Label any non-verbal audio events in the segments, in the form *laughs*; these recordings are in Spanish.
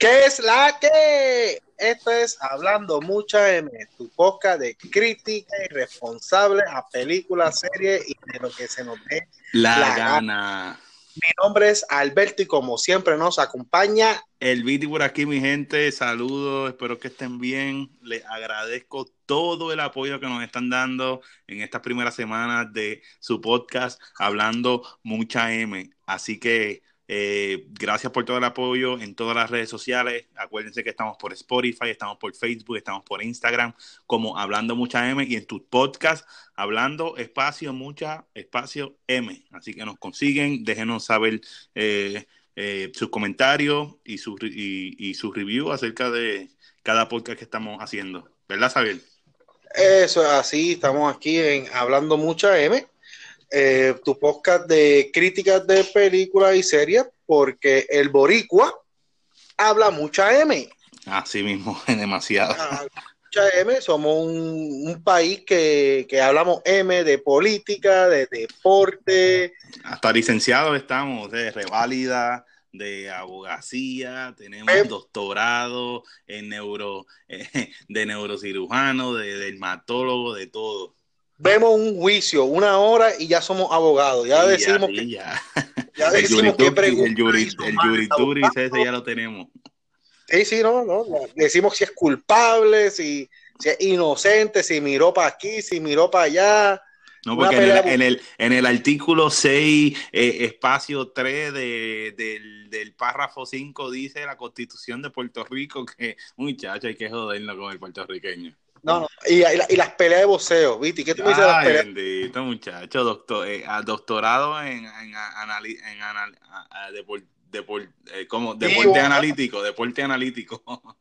¿Qué es la que? Esto es Hablando Mucha M, tu podcast de crítica y responsable a películas, series y de lo que se nos dé la, la gana. Mi nombre es Alberto y como siempre nos acompaña el Viti por aquí, mi gente. Saludos, espero que estén bien. Les agradezco todo el apoyo que nos están dando en estas primeras semanas de su podcast Hablando Mucha M. Así que eh, gracias por todo el apoyo en todas las redes sociales. Acuérdense que estamos por Spotify, estamos por Facebook, estamos por Instagram, como Hablando Mucha M y en tus podcasts, Hablando Espacio Mucha Espacio M. Así que nos consiguen, déjenos saber eh, eh, sus comentarios y sus y, su review acerca de cada podcast que estamos haciendo. ¿Verdad, Xavier? Eso es así, estamos aquí en Hablando Mucha M eh, tu podcast de críticas de películas y series, porque el boricua habla mucha M. Así mismo, *laughs* demasiado. mucha M, somos un, país que, hablamos M de política, de deporte. Hasta licenciados estamos, de reválida, de abogacía, tenemos doctorado en neuro, *laughs* de neurocirujano, de dermatólogo, de todo vemos un juicio, una hora y ya somos abogados. Ya decimos que. Ya, ya decimos que El jurituri ese ya lo tenemos. Sí, sí, no, no. Decimos si es culpable, si, si es inocente, si miró para aquí, si miró para allá. No, porque en el, en el, en, el, artículo 6, eh, espacio 3 de, del, del, párrafo 5 dice la constitución de Puerto Rico que, muchacho, hay que joderlo con el puertorriqueño. No, no. Y, y, las peleas de boxeo, ¿viste? ¿Qué tú dices de las peleas? bendito, muchacho. Doctor, eh, doctorado en, en, anali, en anal, eh, como, deporte analítico, deporte analítico. *laughs*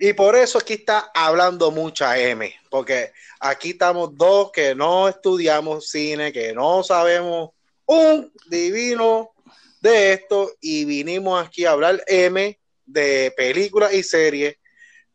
Y por eso aquí está hablando mucha M, porque aquí estamos dos que no estudiamos cine, que no sabemos un divino de esto y vinimos aquí a hablar M de películas y series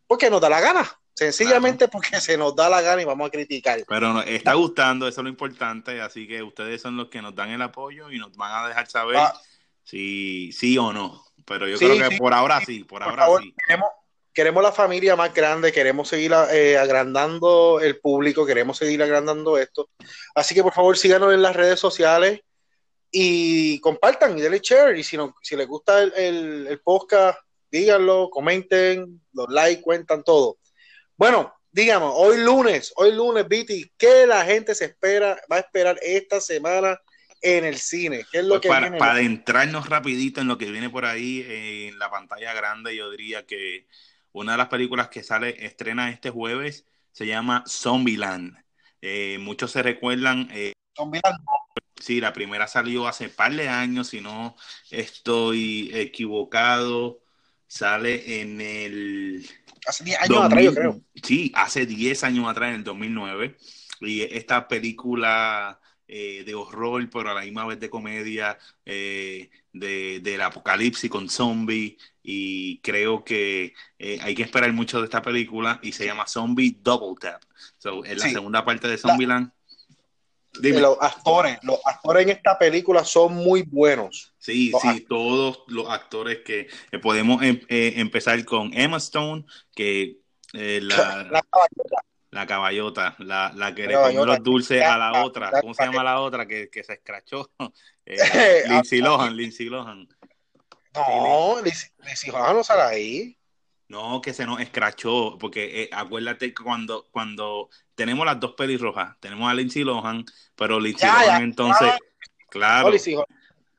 porque nos da la gana. Sencillamente porque se nos da la gana y vamos a criticar. Pero nos está gustando, eso es lo importante, así que ustedes son los que nos dan el apoyo y nos van a dejar saber ah. si sí o no. Pero yo creo que por ahora sí, por, ahora sí. Queremos, queremos, la familia más grande, queremos seguir eh, agrandando el público, queremos seguir agrandando esto. Así que por favor síganos en las redes sociales y compartan y denle share. Y si, no, si les gusta el, el, el podcast, díganlo, comenten, los like, cuentan todo. Bueno, digamos, hoy lunes, hoy lunes, Viti, ¿qué la gente se espera, va a esperar esta semana en el cine? ¿Qué es lo pues que para, para adentrarnos rapidito en lo que viene por ahí en la pantalla grande, yo diría que una de las películas que sale, estrena este jueves, se llama Zombieland. Eh, muchos se recuerdan. Eh, Zombieland. Sí, la primera salió hace par de años, si no estoy equivocado. Sale en el Hace 10 años atrás, yo creo. Sí, hace 10 años atrás, en el 2009. Y esta película eh, de horror, pero a la misma vez de comedia, eh, de, del apocalipsis con zombies. Y creo que eh, hay que esperar mucho de esta película. Y se llama Zombie Double Tap. So, es la segunda parte de Zombieland. Los actores, los actores en esta película son muy buenos. Sí, sí, todos los actores que podemos em, eh, empezar con Emma Stone, que eh, la, la, caballota, la, la, que le comió los dulces a la otra, ¿cómo se llama la otra que, que se escrachó? *laughs* Eh, *laughs* Lindsay Lohan, Lindsay Lohan. No, Lindsay Lohan no sale ahí. No, que se nos escrachó, porque eh, acuérdate que cuando, cuando tenemos las dos pelirrojas, tenemos a Lindsay Lohan, pero Lindsay Lohan entonces, claro.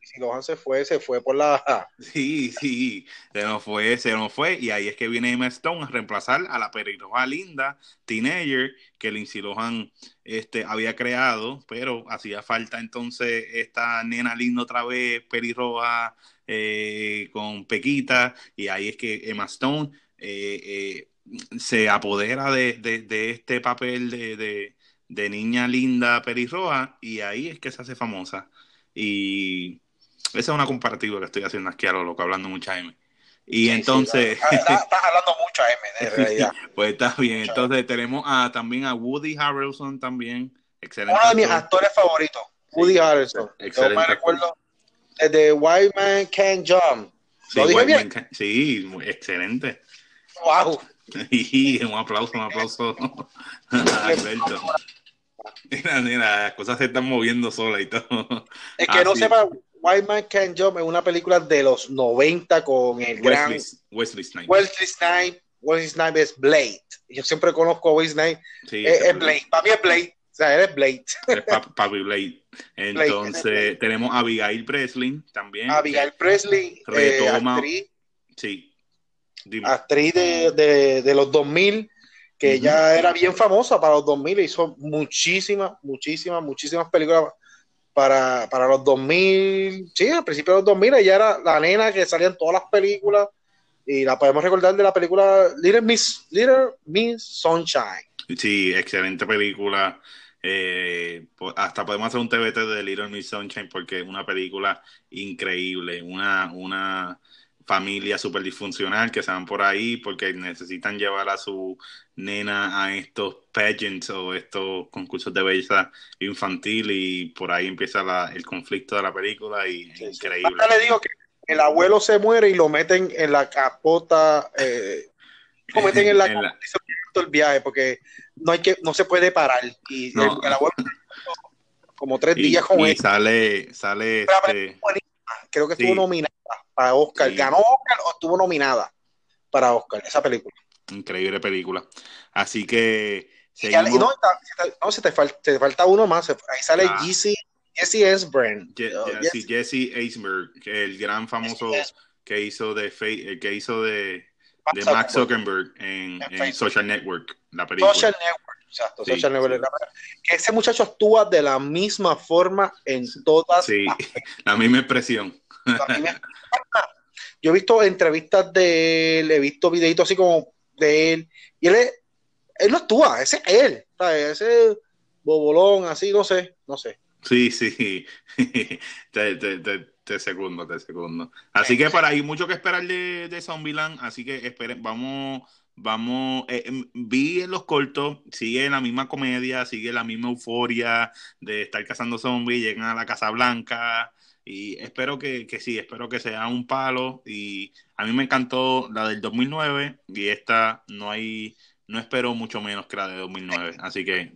Lindsay, Lohan se fue, se fue por la... *laughs* Sí, sí, se nos fue, se nos fue, y ahí es que viene Emma Stone a reemplazar a la pelirroja linda, teenager, que Lindsay Lohan este, había creado, pero hacía falta entonces esta nena linda otra vez, pelirroja, eh, con Pequita, y ahí es que Emma Stone eh, eh, se apodera de, este papel de, niña linda pelirroja y ahí es que se hace famosa. Y esa es una comparativa que estoy haciendo aquí a lo loco, hablando mucha M. Y entonces... *laughs* estás, hablando mucha M, de *laughs* realidad. pues está bien. Entonces tenemos a, también a Woody Harrelson también. Excelente. Uno de mis actores favoritos, Woody Harrelson. Excelente. Yo me recuerdo de White Man Can't Jump. Sí, ¿Lo dije White bien? Can- sí, excelente. ¡Wow! Y *laughs* un aplauso, un aplauso a Alberto. Mira, mira, las cosas se están moviendo solas y todo. Es que Ah, no sí. sepa, White Man Can Jump es una película de los 90 con el gran Wesley, Snipes. Wesley Snipes. Wesley Snipes es Blade. Yo siempre conozco a Wesley Snipes. Sí, Es, Blade. Para mí es Blade. O sea, él es Blade. es pa- Papi Blade. *laughs* Entonces, tenemos a Abigail Presley también. Abigail Presley, eh, Retoma. actriz, Sí. Dime. actriz de, de- de los 2000, que Ujú. ella era bien famosa para los 2000, hizo muchísimas, muchísimas, muchísimas películas para, para los 2000. Sí, al principio de los 2000 ella era la nena que salía en todas las películas y la podemos recordar de la película Little Miss, Little Miss Sunshine. Sí, excelente película. Eh, hasta podemos hacer un TBT de Little Miss Sunshine porque es una película increíble, una, una familia súper disfuncional que se van por ahí porque necesitan llevar a su nena a estos pageants o estos concursos de belleza infantil y por ahí empieza la- el conflicto de la película y es increíble. Le digo que el abuelo se muere y lo meten en la capota, eh, lo meten en la En la- el viaje porque no hay que, no se puede parar. Y No. el, el abuelo como tres Y, días con y él. sale, sale este, Creo que estuvo Sí. nominada para Oscar. Sí. ¿Ganó Oscar o estuvo nominada para Oscar esa película? increíble película. Así que ya- y seguimos. no, no, se te, fal- te falta uno más. Ahí sale Ah. Jesse, Jesse Esbrand. Je- Oh, Je- Jesse- Jesse el gran famoso que hizo de el que hizo de, Mark de Max Zuckerberg. Zuckerberg en, En en Facebook. Social Network, la película. Social Network. Exacto, Sí, Social Network. sí. Ese muchacho actúa de la misma forma en todas Sí, *laughs* la misma expresión. Yo he visto entrevistas de él, he visto videitos así como de él, y él, es- él no actúa, ese es él, ¿sabes? Ese bobolón, así, no sé, no sé. Sí, sí. *laughs* te, te, te, te segundo, te segundo. Así que para ahí mucho que esperar de, de Zombieland, así que esperen, vamos, vamos, eh, em, vi en los cortos, sigue la misma comedia, sigue la misma euforia de estar cazando zombies, llegan a la Casa Blanca y espero que, que sí, espero que sea un palo y a mí me encantó la del 2009 y esta no hay, no espero mucho menos que la de 2009, así que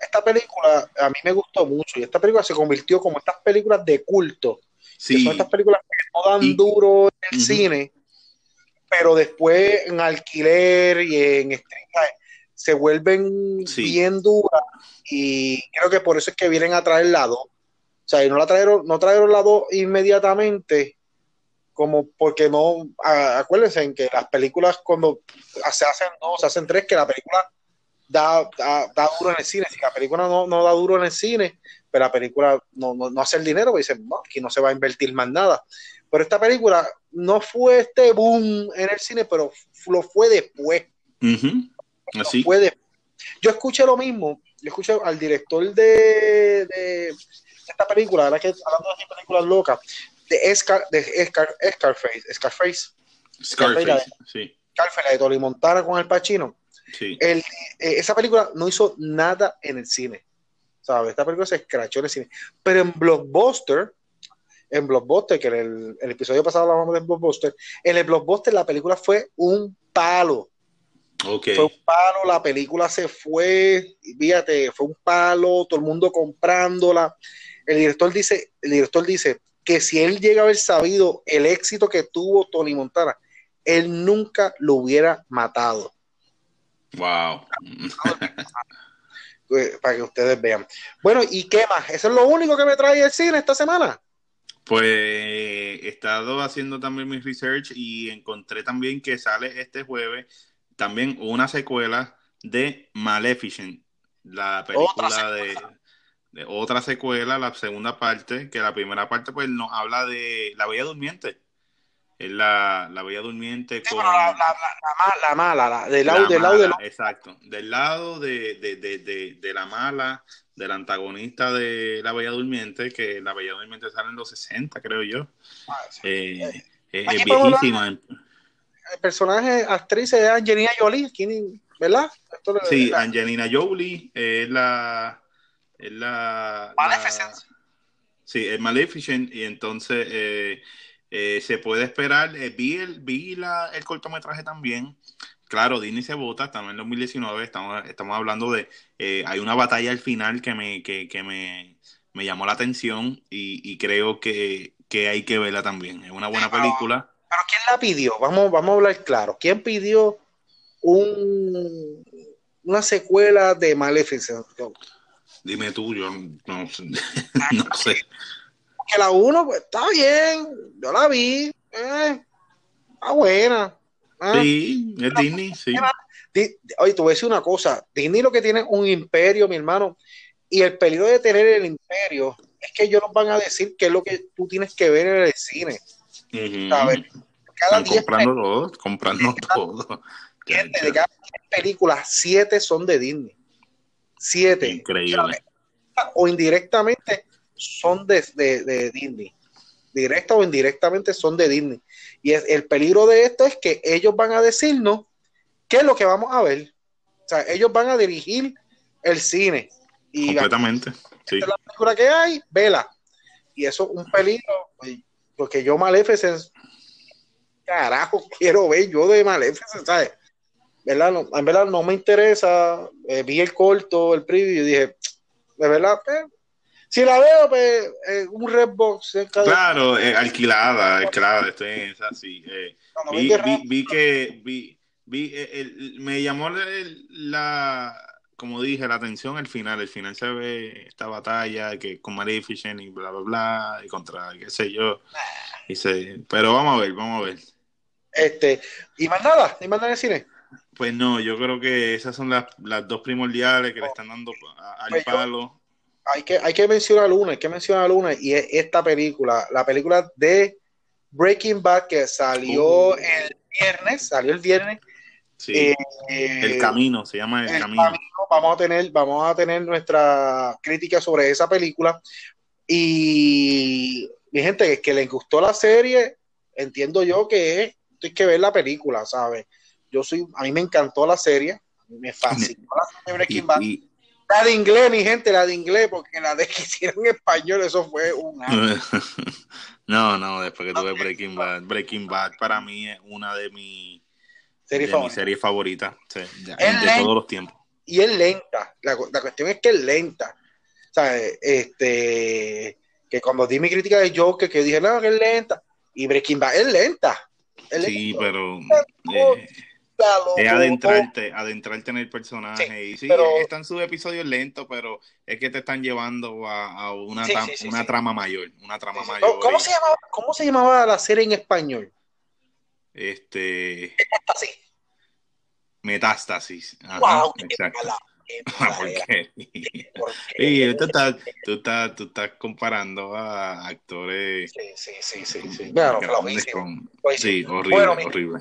Esta película a mí me gustó mucho, y esta película se convirtió como estas películas de culto, que sí, son estas películas que no dan Y- duro en el cine, pero después en alquiler y en streaming se vuelven Sí. bien duras y creo que por eso es que vienen a traer la 2. O sea, y no la trajeron, no trajeron la 2 inmediatamente, como porque no, a- acuérdense en que las películas cuando se hacen dos, se hacen tres, que la película da, da, da duro en el cine. Si la película no, no da duro en el cine, pero la película no, no, no hace el dinero, pues dicen, no, aquí no se va a invertir más nada. Pero esta película no fue este boom en el cine, pero lo fue después. así. fue después. Yo escuché lo mismo, yo escuché al director de, de esta película, ahora que hablando de películas locas, de, Scar, de Scar, Scarface, Scarface, Scarface, sí, Scarface, la de Tony Montana con el Pacino. sí. El, eh, esa película no hizo nada en el cine. ¿Sabes? Esta película se escrachó en el cine. Pero en Blockbuster, en Blockbuster, que en el, el episodio pasado hablábamos de Blockbuster, en el Blockbuster la película fue un palo. Ok. Fue un palo, la película se fue, fíjate, fue un palo, todo el mundo comprándola. El director dice, el director dice que si él llega a haber sabido el éxito que tuvo Tony Montana, él nunca lo hubiera matado. Wow. *laughs* eh, para que ustedes vean. Bueno, ¿y qué más? Eso es lo único que me trae el cine esta semana. Pues he estado haciendo también mi research y encontré también que sale este jueves también una secuela de Maleficent, la película de, de otra secuela, la segunda parte, que la primera parte pues nos habla de La Bella Durmiente. Es la, la Bella Durmiente Sí, con... pero la, la- la- la ma- la mala, la- del La lado, del lado, del Exacto. Del lado de, de, de, de, de la mala, del antagonista de La Bella Durmiente, que La Bella Durmiente sale en los 60, creo yo. Eh, es, Aquí es viejísima. El personaje, actriz es Angelina Jolie, ¿quién- ¿verdad? Esto Sí, Angelina Jolie es la. Es la, Maleficent. la- sí, es Maleficent. Y entonces eh, Eh, se puede esperar, eh, vi, el, vi la, el cortometraje también. Claro, Disney se vota, estamos en 2019, estamos, estamos hablando de, hay una batalla al final que me, que, que me, me llamó la atención y, y creo que, que, hay que verla también. Es una buena película. Pero ¿quién la pidió? Vamos, vamos a hablar claro. ¿Quién pidió un, una secuela de Maleficent? Dime tú, yo no, *laughs* no sé. Que la uno, pues está bien, yo la vi, eh, está buena. Eh. Sí, es Disney, sí. Oye, te voy a decir una cosa, Disney lo que tiene es un imperio, mi hermano, y el peligro de tener el imperio es que ellos nos van a decir qué es lo que tú tienes que ver en el cine. Uh -huh. ¿sabes? Cada Están comprando todo, comprando todo. De cada películas, siete son de Disney. Siete. Increíble. O indirectamente son de, de, de, Disney. Directa o indirectamente son de Disney. Y es, el peligro de esto es que ellos van a decirnos qué es lo que vamos a ver. O sea, ellos van a dirigir el cine. Y Completamente. Sí. Esta es la película que hay, vela. Y eso es un peligro, porque yo Maleficent, carajo, quiero ver yo de Maleficent, ¿sabes? ¿Verdad? No, en verdad no me interesa. Eh, vi el corto, el preview y dije, de verdad, pues, si la veo, pues, eh, un Redbox. Claro, eh, alquilada, claro, estoy en esa, sí. No, no vi, vi, vi, que vi, vi el, me llamó el, la, como dije, la atención al final. El final se ve esta batalla que con Maleficent y bla, bla, bla, y contra, qué sé yo. Y se, pero vamos a ver, vamos a ver. Este, y más nada, y más nada en el cine. Pues no, yo creo que esas son las, las dos primordiales que le están dando al pues palo. Yo, hay, que, hay que mencionar una, hay que mencionar una, y es esta película, la película de Breaking Bad que salió uh. el viernes, salió el viernes. Sí, eh, el camino, se llama El, el camino. camino. Vamos a tener, vamos a tener nuestra crítica sobre esa película. Y mi gente, que les gustó la serie, entiendo yo que es, hay que ver la película, ¿sabes? Yo soy, a mí me encantó la serie, me fascinó la serie de Breaking Bad. Y, y, la de inglés, mi gente, la de inglés, porque la de que hicieron en español, eso fue un *laughs* No, no, después que tuve Breaking Bad, Breaking Bad para mí es una de, mi, serie de favorita. mis series favoritas sí, de, de todos los tiempos. Y es lenta, la, la, cuestión es que es lenta. O sea, este, que cuando di mi crítica de Joker, que dije, no, que es lenta, y Breaking Bad es lenta. Es sí, lenta. pero... Eh, es adentrarte, adentrarte en el personaje. Sí, y sí, pero, están sus episodios lentos, pero es que te están llevando a, a una, sí, sí, una trama mayor. Una trama mayor. ¿Cómo, y... se llamaba, ¿Cómo se llamaba la serie en español? Este. Metástasis. Ajá, wow, exacto. *laughs* ¿Por qué? *laughs* Y tú estás, tú, estás, tú estás comparando a actores. Sí, sí, sí, sí. sí. *laughs* Bueno, con... horrible, bueno, horrible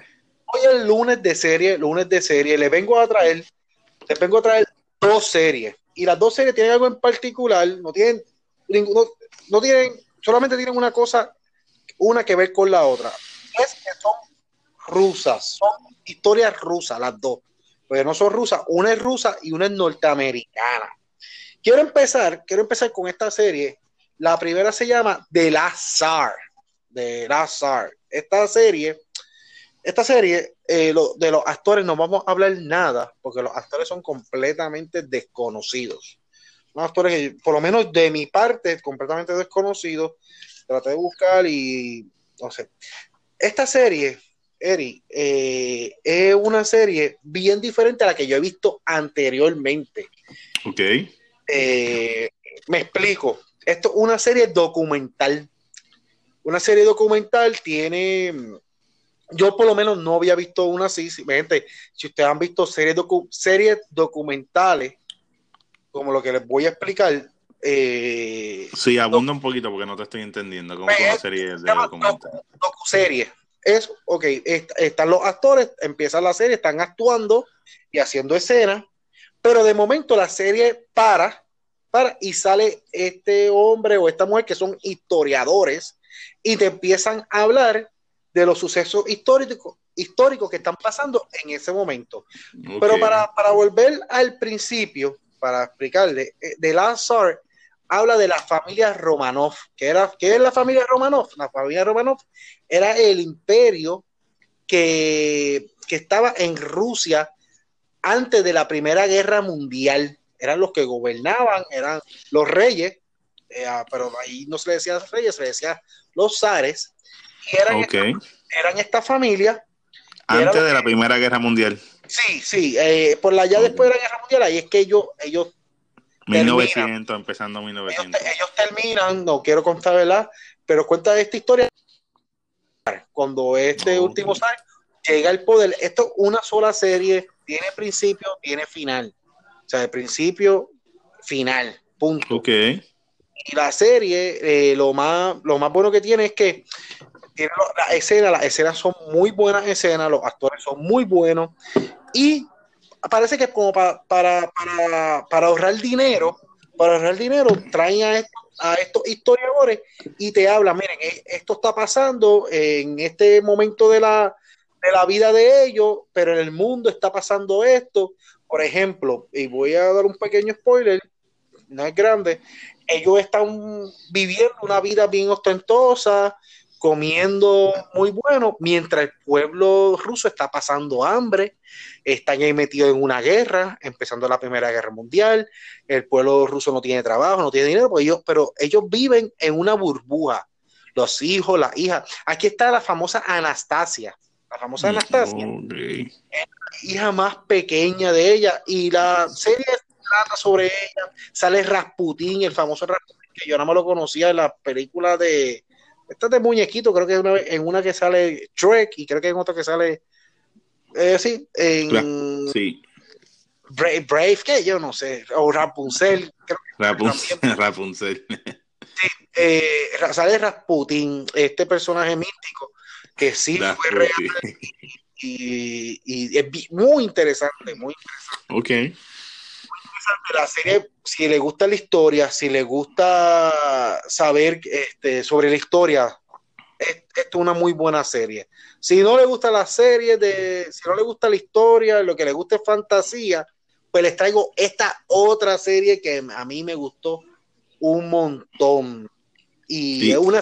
hoy el lunes de serie, lunes de serie, le vengo a traer, les vengo a traer dos series. Y las dos series tienen algo en particular, no tienen ninguno, no tienen, solamente tienen una cosa, una que ver con la otra. Es que son rusas, son historias rusas las dos. Pero no son rusas, una es rusa y una es norteamericana. Quiero empezar, quiero empezar con esta serie. La primera se llama The Last. The. Esta serie esta serie, eh, lo, de los actores no vamos a hablar nada, porque los actores son completamente desconocidos. Son actores que, por lo menos de mi parte, completamente desconocidos. Traté de buscar y no sé. Esta serie, Eri, eh, es una serie bien diferente a la que yo he visto anteriormente. Ok. Eh, me explico. Esto es una serie documental. Una serie documental tiene yo por lo menos no había visto una así. Gente, si ustedes han visto series, docu series documentales, como lo que les voy a explicar. Eh, sí, abunda un poquito porque no te estoy entendiendo. ¿Cómo es una serie de documental? Docu, docu serie. Es, ok, est están los actores, empiezan la serie, están actuando y haciendo escenas, pero de momento la serie para, para y sale este hombre o esta mujer que son historiadores y te empiezan a hablar de los sucesos históricos, históricos que están pasando en ese momento. Okay. Pero para, para, volver al principio, para explicarle, de Lazar habla de la familia Romanov. ¿Qué, era, ¿Qué es la familia Romanov? La familia Romanov era el imperio que, que estaba en Rusia antes de la Primera Guerra Mundial. Eran los que gobernaban, eran los reyes, eh, ah, pero ahí no se le decía reyes, se le decía los zares. Y eran, eran esta familia. Antes de la Primera Guerra Mundial. Sí, sí, eh, por la ya después de la Guerra Mundial, ahí es que ellos, ellos 1900, empezando 1900. Ellos, terminan, no quiero contar, ¿verdad? Pero cuenta esta historia cuando este último llega al poder. Esto es una sola serie, tiene principio, tiene final. O sea, de principio, final, punto. Ok. Y la serie, eh, lo, más, lo más bueno que tiene es que tiene la escena, las escenas son muy buenas escenas, los actores son muy buenos y parece que como para, para, para, ahorrar dinero, para ahorrar dinero, traen a, estos historiadores y te hablan, miren, e, esto está pasando en este momento de la, de la vida de ellos, pero en el mundo está pasando esto. Por ejemplo, y voy a dar un pequeño spoiler, no es grande, ellos están viviendo una vida bien ostentosa, comiendo muy bueno, mientras el pueblo ruso está pasando hambre, están ahí metidos en una guerra, empezando la Primera Guerra Mundial, el pueblo ruso no tiene trabajo, no tiene dinero, pues ellos, pero ellos viven en una burbuja, los hijos, las hijas. Aquí está la famosa Anastasia, la famosa mm, Anastasia, la hija más pequeña de ella, y la serie trata sobre ella, sale Rasputín, el famoso Rasputín, que yo no me lo conocía en la película de esta de muñequito, creo que es una, en una que sale Trek y creo que en otra que sale. Eh, sí, en. Sí. Brave, Brave, que yo no sé, o Rapunzel. Rapunzel. *laughs* Rapunzel. Sí, eh, sale Rasputin, este personaje místico, que sí fue real y, y, es muy interesante, muy interesante. Ok la serie, si le gusta la historia, si le gusta saber este, sobre la historia, es, es, una muy buena serie. Si no le gusta la serie, de, si no le gusta la historia, lo que le gusta es fantasía, pues les traigo esta otra serie que a mí me gustó un montón. Y es una,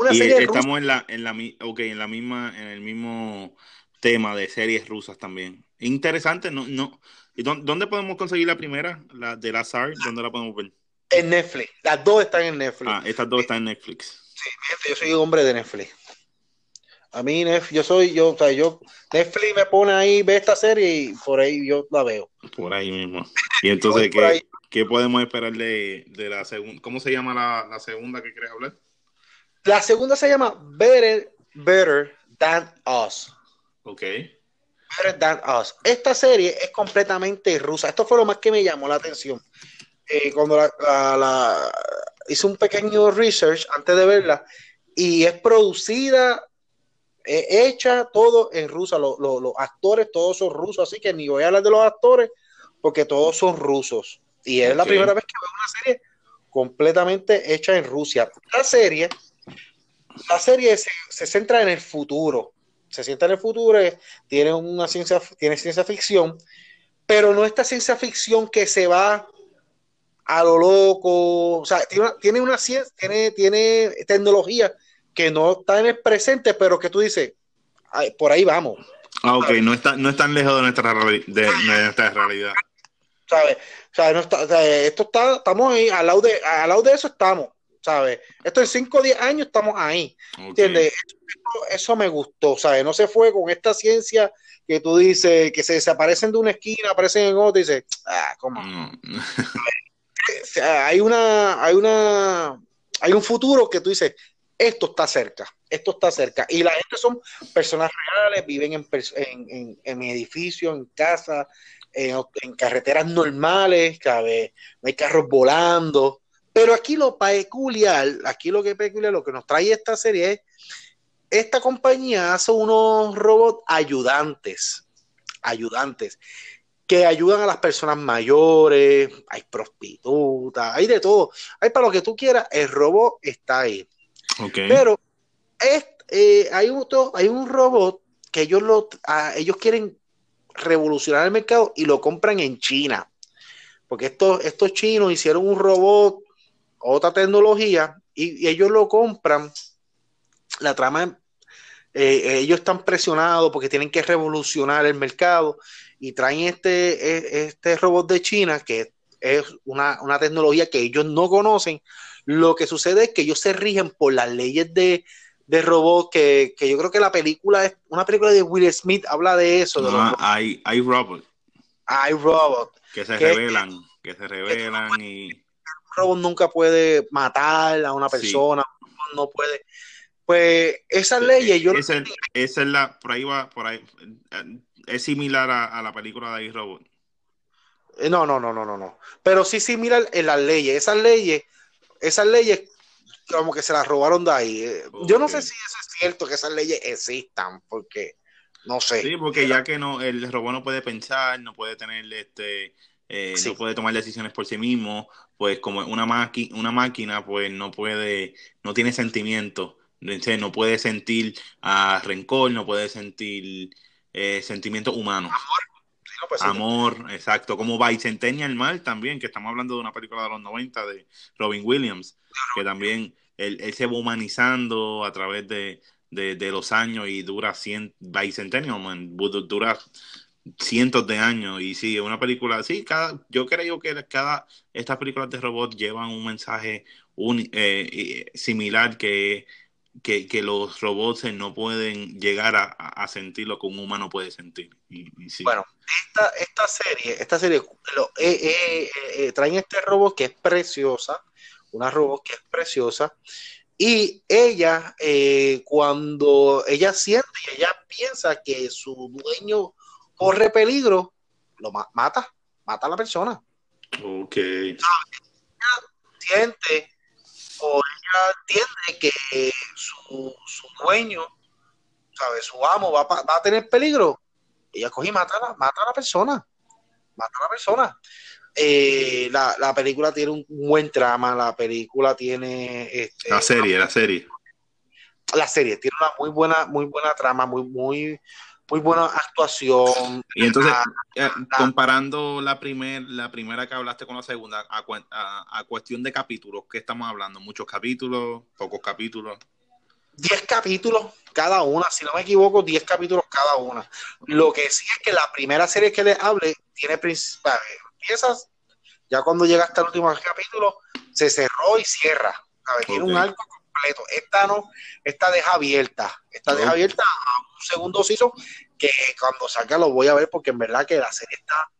una serie estamos en la, en la, okay, en la misma, en el mismo tema de series rusas también. Interesante, no, no, ¿Y dónde, podemos conseguir la primera? La de la SAR, ¿dónde la podemos ver? En Netflix. Las dos están en Netflix. Ah, estas dos están en Netflix. Sí, yo soy un hombre de Netflix. A mí, yo soy, yo, o sea, yo, Netflix me pone ahí, ve esta serie y por ahí yo la veo. Por ahí mismo. Y entonces, ¿qué, ¿qué, podemos esperar de, de la segunda? ¿Cómo se llama la, la segunda que quieres hablar? La segunda se llama Better, Better Than Us. Ok. Esta serie es completamente rusa. Esto fue lo más que me llamó la atención. Eh, cuando la, hice un pequeño research antes de verla y es producida, hecha todo en rusa. Los, actores todos son rusos, así que ni voy a hablar de los actores porque todos son rusos. Y es la primera vez que veo una serie completamente hecha en Rusia. La serie, la serie se centra en el futuro se sienta en el futuro, tiene una ciencia, tiene ciencia ficción, pero no esta ciencia ficción que se va a lo loco, o sea, tiene una, ciencia, tiene, tiene tecnología que no está en el presente, pero que tú dices, por ahí vamos. Ah, ok, no está, no es tan lejos de nuestra, de, nuestra realidad. ¿Sabes? O sea, no está, esto está, estamos ahí, al lado, de, al lado de eso estamos. ¿Sabes? Esto en 5 o 10 años estamos ahí, ¿entiendes? Eso, me gustó, ¿sabes? No se fue con esta ciencia que tú dices que se desaparecen de una esquina, aparecen en otra y dices, ah, ¿cómo? Mm. *laughs* hay una, hay una, hay un futuro que tú dices, esto está cerca, esto está cerca. Y la gente son personas reales, viven en, en, en, edificios, en casas, en, en, carreteras normales, ¿sabes? No hay carros volando, pero aquí lo peculiar, aquí lo que es peculiar, lo que nos trae esta serie es, esta compañía hace unos robots ayudantes, ayudantes, que ayudan a las personas mayores, hay prostitutas, hay de todo, hay para lo que tú quieras, el robot está ahí. Pero es, eh, hay, otro, hay un robot que ellos, lo, ellos quieren revolucionar el mercado y lo compran en China. Porque estos, estos chinos hicieron un robot otra tecnología y, ellos lo compran. La trama, eh, ellos están presionados porque tienen que revolucionar el mercado y traen este, e, este robot de China que es una, tecnología que ellos no conocen. Lo que sucede es que ellos se rigen por las leyes de, de robot que, yo creo que la película es una película de Will Smith habla de eso. hay, hay robot. Hay robot. Que se revelan, que se revelan y robot nunca puede matar a una persona, no puede. Pues esas leyes, yo esa, es la, por ahí va, por ahí, es similar a, la película de iRobot. Eh, no, no, no, no, no, no. Pero sí similar en las leyes. Esas leyes, esas leyes como que se las robaron de ahí. Eh, yo no sé si eso es cierto que esas leyes existan, porque no sé. Sí, porque ya que no, el robot no puede pensar, no puede tener este eh, no puede tomar decisiones por sí mismo, pues como una, una máquina, pues no puede, no tiene sentimiento, no puede sentir ah, rencor, no puede sentir eh, sentimientos humanos. Amor. Pues Amor, exacto, como Bicentennial Mal también, que estamos hablando de una película de los 90 de Robin Williams, que también él, se va humanizando a través de, los años y dura 100, Bicentennial Man, dura cientos de años y sí, una película, sí, cada, yo creo que cada, estas películas de robots llevan un mensaje un, eh, similar que, que, los robots no pueden llegar a, sentir lo que un humano puede sentir. Y, Bueno, esta, esta serie, esta serie lo, eh, eh, traen este robot que es preciosa, una robot que es preciosa, y ella, cuando ella siente y ella piensa que su dueño corre peligro, lo mata, mata a la persona. Ok. siente o ella entiende que su, dueño, ¿sabe? su amo va, va, a tener peligro. Ella coge y mata, mata a la persona. Mata a la persona. Eh, la, la, película tiene un buen trama, la película tiene... Este, la serie, la serie. La serie tiene una muy buena, muy buena trama, muy, muy, muy buena actuación. Y entonces, eh, comparando la, primer, la primera que hablaste con la segunda, a, cuestión de capítulos, ¿qué estamos hablando? ¿Muchos capítulos? ¿Pocos capítulos? Diez capítulos cada una, si no me equivoco, diez capítulos cada una. Lo que sí es que la primera serie que les hable tiene empiezas, ya cuando llega hasta el último capítulo, se cerró y cierra. Tiene un arco completo. Esta no, esta deja abierta. Esta deja abierta a segundo siso que cuando salga lo voy a ver porque en verdad que la serie está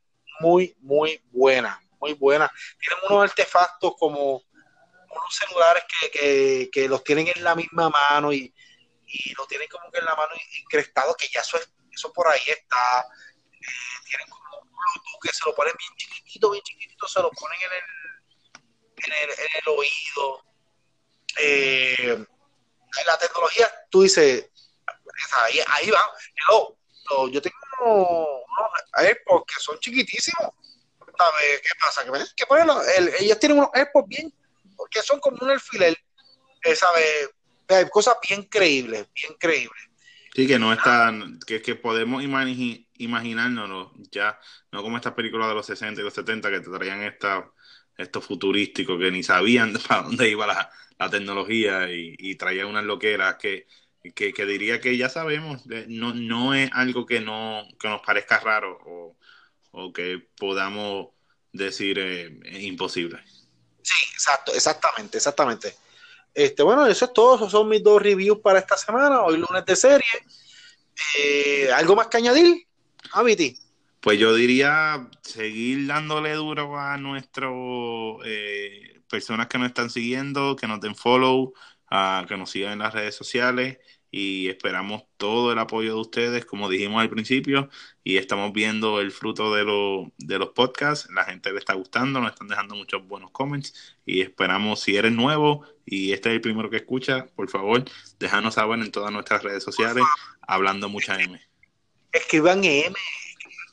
muy, muy buena. Muy buena. Tienen unos artefactos como unos celulares que, que, los tienen en la misma mano y, y lo tienen como que en la mano increstado, que ya eso, es, eso por ahí está. Eh, tienen como un Bluetooth que se lo ponen bien chiquitito, bien chiquitito, se lo ponen en el, en el, en el oído eh, la tecnología, tú dices, ahí, ahí va. yo tengo unos AirPods que son chiquitísimos. ¿Sabes qué pasa? Que, ellos tienen unos AirPods bien, porque son como un alfiler, eh, ¿sabes? Hay cosas bien creíbles, bien creíbles. Sí, que no están, que, que podemos imaginarnos ya, no como estas películas de los 60 y los 70 que te traían esta, estos futurísticos que ni sabían *laughs* para dónde iba la, tecnología y, traía unas loqueras que, que, diría que ya sabemos, no, no es algo que, no, que nos parezca raro o, o que podamos decir eh, es imposible. Sí, exacto, exactamente, exactamente. Este, bueno, eso es todo, esos son mis dos reviews para esta semana, hoy lunes de serie. Eh, ¿Algo más que añadir, Aviti? Pues yo diría seguir dándole duro a nuestro eh, personas que nos están siguiendo, que nos den follow, que nos sigan en las redes sociales y esperamos todo el apoyo de ustedes, como dijimos al principio, y estamos viendo el fruto de, de los podcasts, la gente le está gustando, nos están dejando muchos buenos comments y esperamos, si eres nuevo y este es el primero que escucha, por favor, déjanos saber en todas nuestras redes sociales, hablando mucha M. Escriban M, escriban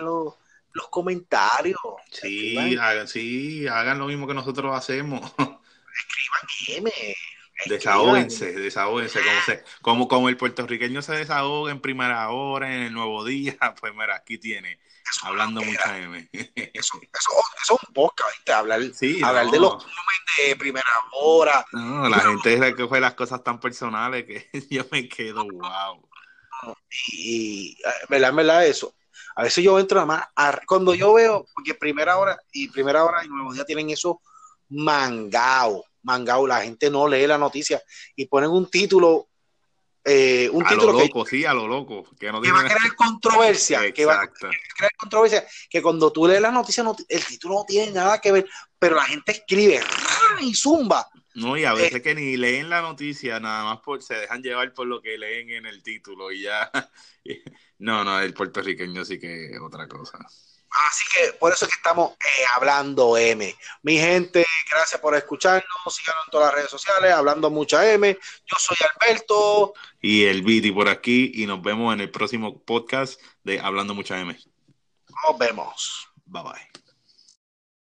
M los comentarios. Sí, hagan, sí, hagan lo mismo que nosotros hacemos. *laughs* Escriban M, Desahóguense, desahóguense, como, se, como, como el puertorriqueño se desahoga en primera hora, en el nuevo día, *laughs* pues mira, aquí tiene, hablando mucha M. Eso, es un podcast, ¿viste? Hablar, hablar de los de primera hora. No, la gente gente que fue las cosas tan personales que *laughs* yo me quedo, wow. Y, verdad, verdad, eso. A veces yo entro nada más, cuando yo veo, porque primera hora y primera hora y nuevo día tienen eso mangao, mangao, la gente no lee la noticia y ponen un título eh, un a título lo loco, sí, a lo loco. Que, va a crear controversia. que va a crear controversia. Que cuando tú lees la noticia, el título no tiene nada que ver, pero la gente escribe y zumba. No, y a veces eh, que ni leen la noticia, nada más por, se dejan llevar por lo que leen en el título y ya. *laughs* no, no, el puertorriqueño sí que es otra cosa. Así que por eso es que estamos eh, hablando M. Mi gente, gracias por escucharnos. Síganos en todas las redes sociales, hablando mucha M. Yo soy Alberto. Y el Viti por aquí. Y nos vemos en el próximo podcast de Hablando Mucha M. Nos vemos. Bye bye.